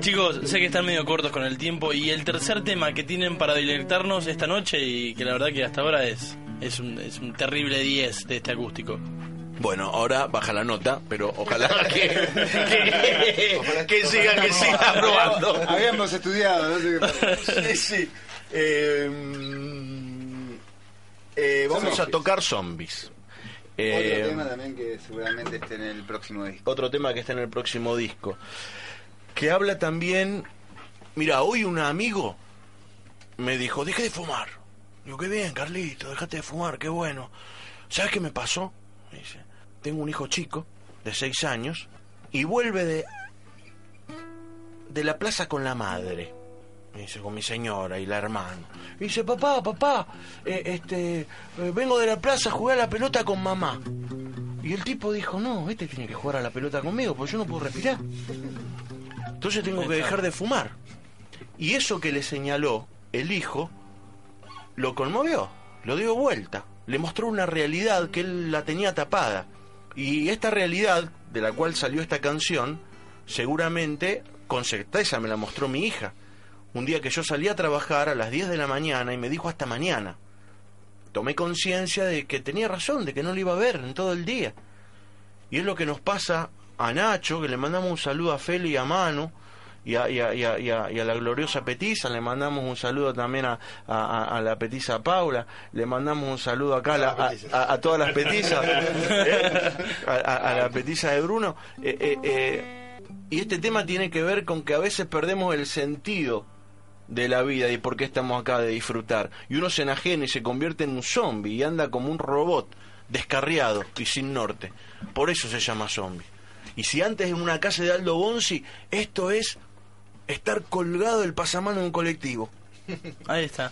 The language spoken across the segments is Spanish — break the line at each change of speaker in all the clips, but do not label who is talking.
Chicos, sé que están medio cortos con el tiempo y el tercer tema que tienen para deleitarnos esta noche y que la verdad que hasta ahora es, es, un, es un terrible 10 de este acústico.
Bueno, ahora baja la nota, pero ojalá que, que, que siga, que siga probando.
Habíamos estudiado, no sé qué pasa.
Sí, sí. Eh, eh, vamos a tocar zombies. Eh,
Otro tema también que seguramente esté en el próximo disco.
otro tema que está en el próximo disco. Que habla también. Mira, hoy un amigo me dijo: Deje de fumar. Digo, qué bien, Carlito, déjate de fumar, qué bueno. ¿Sabes qué me pasó? Me dice: Tengo un hijo chico, de seis años, y vuelve de. de la plaza con la madre. Me dice, con mi señora y la hermana. Y dice, papá, papá, eh, este, eh, vengo de la plaza a jugar a la pelota con mamá. Y el tipo dijo, no, este tiene que jugar a la pelota conmigo, porque yo no puedo respirar. Entonces tengo que dejar de fumar. Y eso que le señaló el hijo, lo conmovió, lo dio vuelta, le mostró una realidad que él la tenía tapada. Y esta realidad, de la cual salió esta canción, seguramente con certeza me la mostró mi hija. Un día que yo salí a trabajar a las 10 de la mañana y me dijo hasta mañana. Tomé conciencia de que tenía razón, de que no lo iba a ver en todo el día. Y es lo que nos pasa a Nacho, que le mandamos un saludo a Feli y a Manu, y a, y a- y a- y a- y a la gloriosa Petiza, le mandamos un saludo también a, la Petiza Paula, le mandamos un saludo acá a, la- a- todas las Petizas, ¿eh? a la Petiza de Bruno. Eh, eh, eh, y este tema tiene que ver con que a veces perdemos el sentido de la vida y por qué estamos acá de disfrutar. Y uno se enajena y se convierte en un zombie y anda como un robot, descarriado y sin norte. Por eso se llama zombie. Y si antes en una casa de Aldo Bonzi, esto es estar colgado del pasamano en un colectivo.
Ahí está.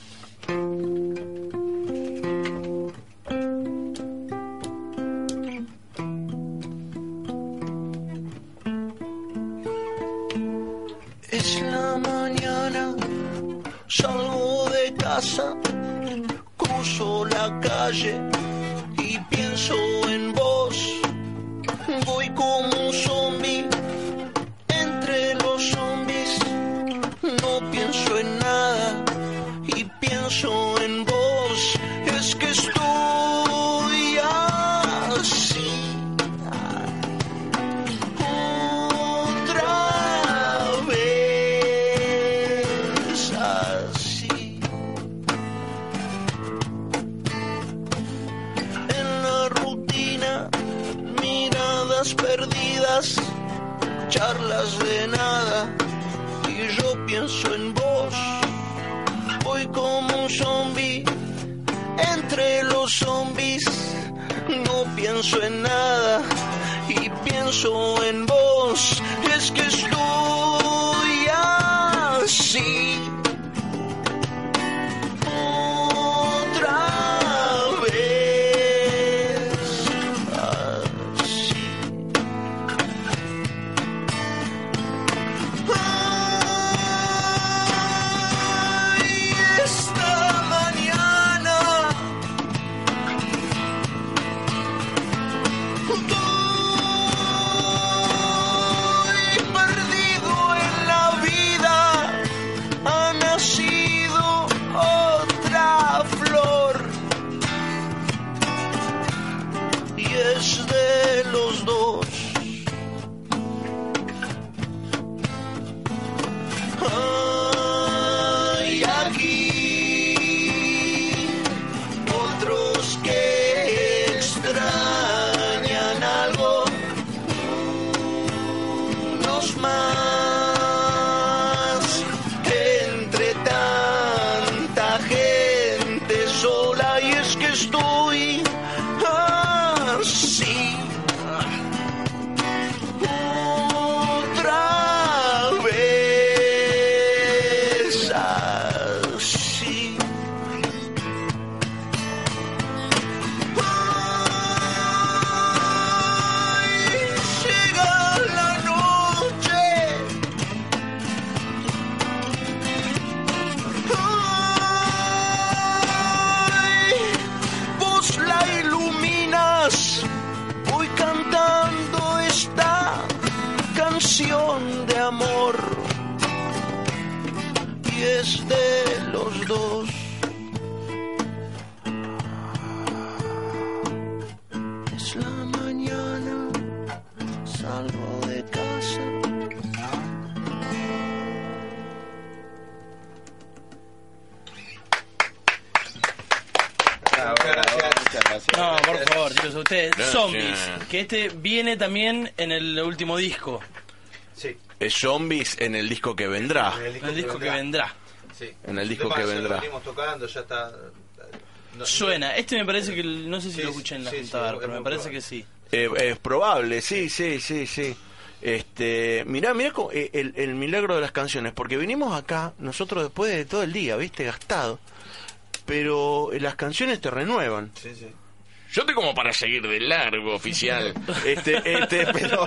Es la mañana, salgo de casa, cruzo la calle y pienso en vos. Voy como charlas de nada, y yo pienso en vos. Voy como un zombie entre los zombies, no pienso en nada y pienso en vos. Es que estoy así. Es de los dos. Es la mañana, salgo de casa.
Muchas gracias.
No, por favor, chicos, a ustedes.
Gracias.
Zombies, que este viene también en el último disco,
Sí.
Es zombies en el disco que vendrá.
en
en el disco que vendrá.
Sí.
En el disco que
lo
vendrá.
venimos tocando, ya está. no-
Suena, este me parece que, no sé si
Sí,
lo escuché en la
sí,
Junta pero me parece
probable.
que sí.
Eh, es probable, sí, sí, sí, sí. Este, mirá, mirá co- eh, el, el milagro de las canciones, porque vinimos acá, nosotros después de todo el día, viste, gastado, pero eh, las canciones te renuevan.
Sí, sí.
Yo estoy como para seguir de largo, oficial. Este, este, pero,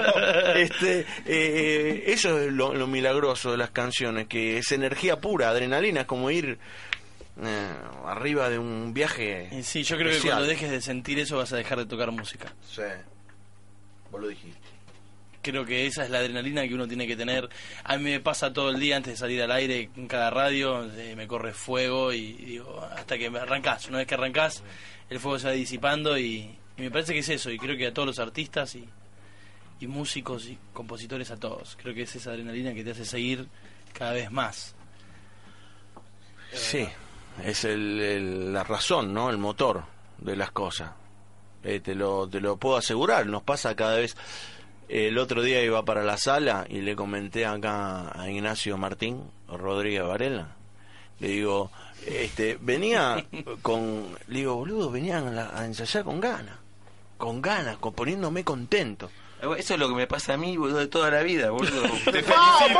este, eh, eso es lo, lo milagroso de las canciones, que es energía pura, adrenalina, es como ir eh, arriba de un viaje.
Y sí, yo creo que cuando dejes de sentir eso vas a dejar de tocar música.
Sí, vos lo dijiste.
Creo que esa es la adrenalina que uno tiene que tener. A mí me pasa todo el día antes de salir al aire en cada radio, eh, me corre fuego y digo, hasta que arrancás. Una vez que arrancás, el fuego se va disipando y, me parece que es eso. Y creo que a todos los artistas y, músicos y compositores, a todos. Creo que es esa adrenalina que te hace seguir cada vez más.
Sí, es el, el- la razón, ¿no? El motor de las cosas. Eh, te, lo, te lo puedo asegurar, nos pasa cada vez. El otro día iba para la sala y le comenté acá a Ignacio Martín Rodríguez Varela. Le digo, este, venía con. Le digo, boludo, venían a, la- a ensayar con ganas. Con ganas, con, poniéndome contento.
Eso es lo que me pasa a mí, boludo, de toda la vida, boludo. Te felicito.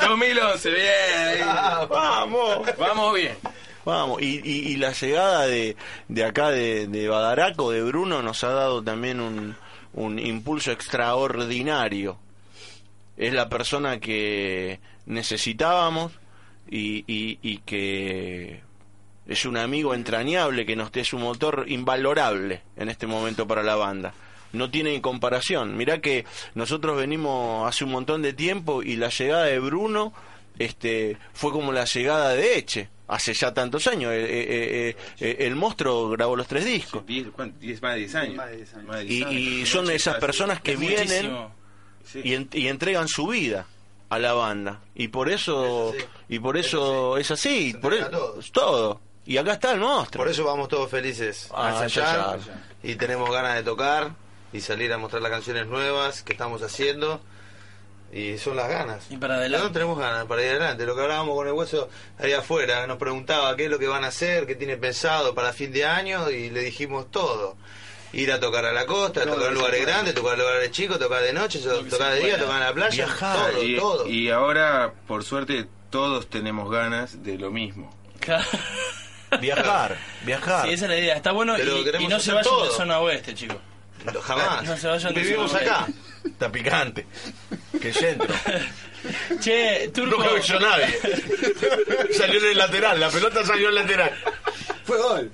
2000 2011, bien. ahí.
¡Vamos!
Vamos bien.
Vamos, y, y, y la llegada de, de acá de, de Badaraco, de Bruno, nos ha dado también un, un impulso extraordinario. Es la persona que necesitábamos y, y, y que es un amigo entrañable que nos es un motor invalorable en este momento para la banda. No tiene comparación. Mirá que nosotros venimos hace un montón de tiempo y la llegada de Bruno este fue como la llegada de Eche hace ya tantos años. Eh, eh, eh, eh, el monstruo grabó los tres discos.
Diez, ¿cuánto? Diez- más de 10 años.
Más de 10 años.
Más de
Y,
10 años.
y son esas personas que
Es
vienen.
Sí.
y, en- y entregan su vida a la banda. Y por eso,
Es así.
y por
Es
eso es así.
Se
por
entrega
eso,
todo.
es todo. Y acá está el monstruo.
Por eso vamos todos felices
Ah,
a ensayar
ensayar.
y tenemos ganas de tocar y salir a mostrar las canciones nuevas que estamos haciendo y son las ganas.
Y para adelante.
No tenemos ganas para ir adelante. Lo que hablábamos con el hueso ahí afuera, nos preguntaba qué es lo que van a hacer, qué tiene pensado para fin de año y le dijimos todo. Ir a tocar a la costa,
Todo
tocar lugares grandes, tocar en lugares chicos, tocar de noche, tocar de día, tocar en la playa,
Viajar.
todo,
y,
todo.
y ahora, por suerte, todos tenemos ganas de lo mismo.
Viajar, viajar.
Sí, esa es la idea. Está bueno
Pero
y, y
queremos
no se vayan de
todo.
zona oeste, chicos.
Jamás.
No se vayan
Vivimos acá.
Está picante. Que centro.
Che, Turco.
No cayó nadie. salió en el lateral, la pelota salió en el lateral.
Fue gol.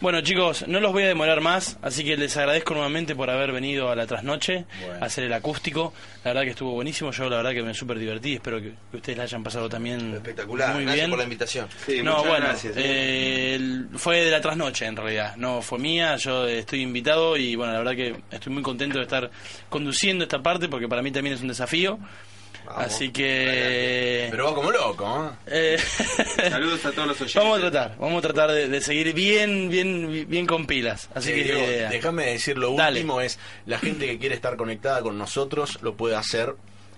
Bueno, chicos, no los voy a demorar más, así que les agradezco nuevamente por haber venido a la trasnoche a hacer el acústico. La verdad que estuvo buenísimo. Yo, la verdad, que me súper divertí. Espero que, que ustedes la hayan pasado también
Espectacular.
muy
Gracias
bien.
por la invitación.
Sí,
no,
muchas
bueno,
gracias.
eh, el- fue de la trasnoche en realidad, no fue mía, yo estoy invitado y bueno, la verdad que estoy muy contento de estar conduciendo esta parte porque para mí también es un desafío.
Vamos.
Así que...
Pero va como loco, ¿eh?
eh,
Saludos a todos los oyentes.
vamos a tratar, vamos a tratar de, de seguir bien, bien, bien con pilas. Así
Sí,
que... Eh,
déjame decir lo
Dale.
último es la gente que quiere estar conectada con nosotros lo puede hacer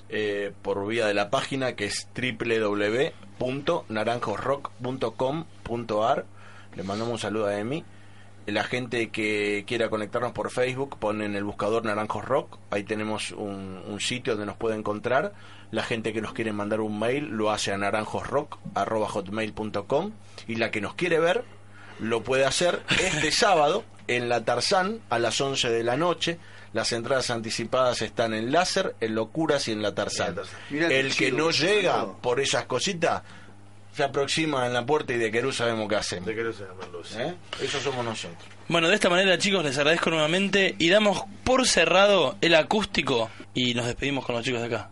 eh, por vía de la página que es www.naranjosrock.com.ar le mandamos un saludo a Emi la gente que quiera conectarnos por Facebook pone en el buscador Naranjos Rock ahí tenemos un, un sitio donde nos puede encontrar la gente que nos quiere mandar un mail lo hace a naranjosrock.hotmail.com y la que nos quiere ver lo puede hacer este sábado en la Tarzán a las 11 de la noche. Las entradas anticipadas están en Láser, en Locuras y en la Tarzán.
Mirá
El que
chido,
no llega por esas cositas se aproxima en la puerta y de Querú sabemos qué hacemos.
Te quiero saber, Luz.
¿Eh? Eso somos nosotros.
Bueno, de esta manera, chicos, les agradezco nuevamente y damos por cerrado el acústico y nos despedimos con los chicos de acá.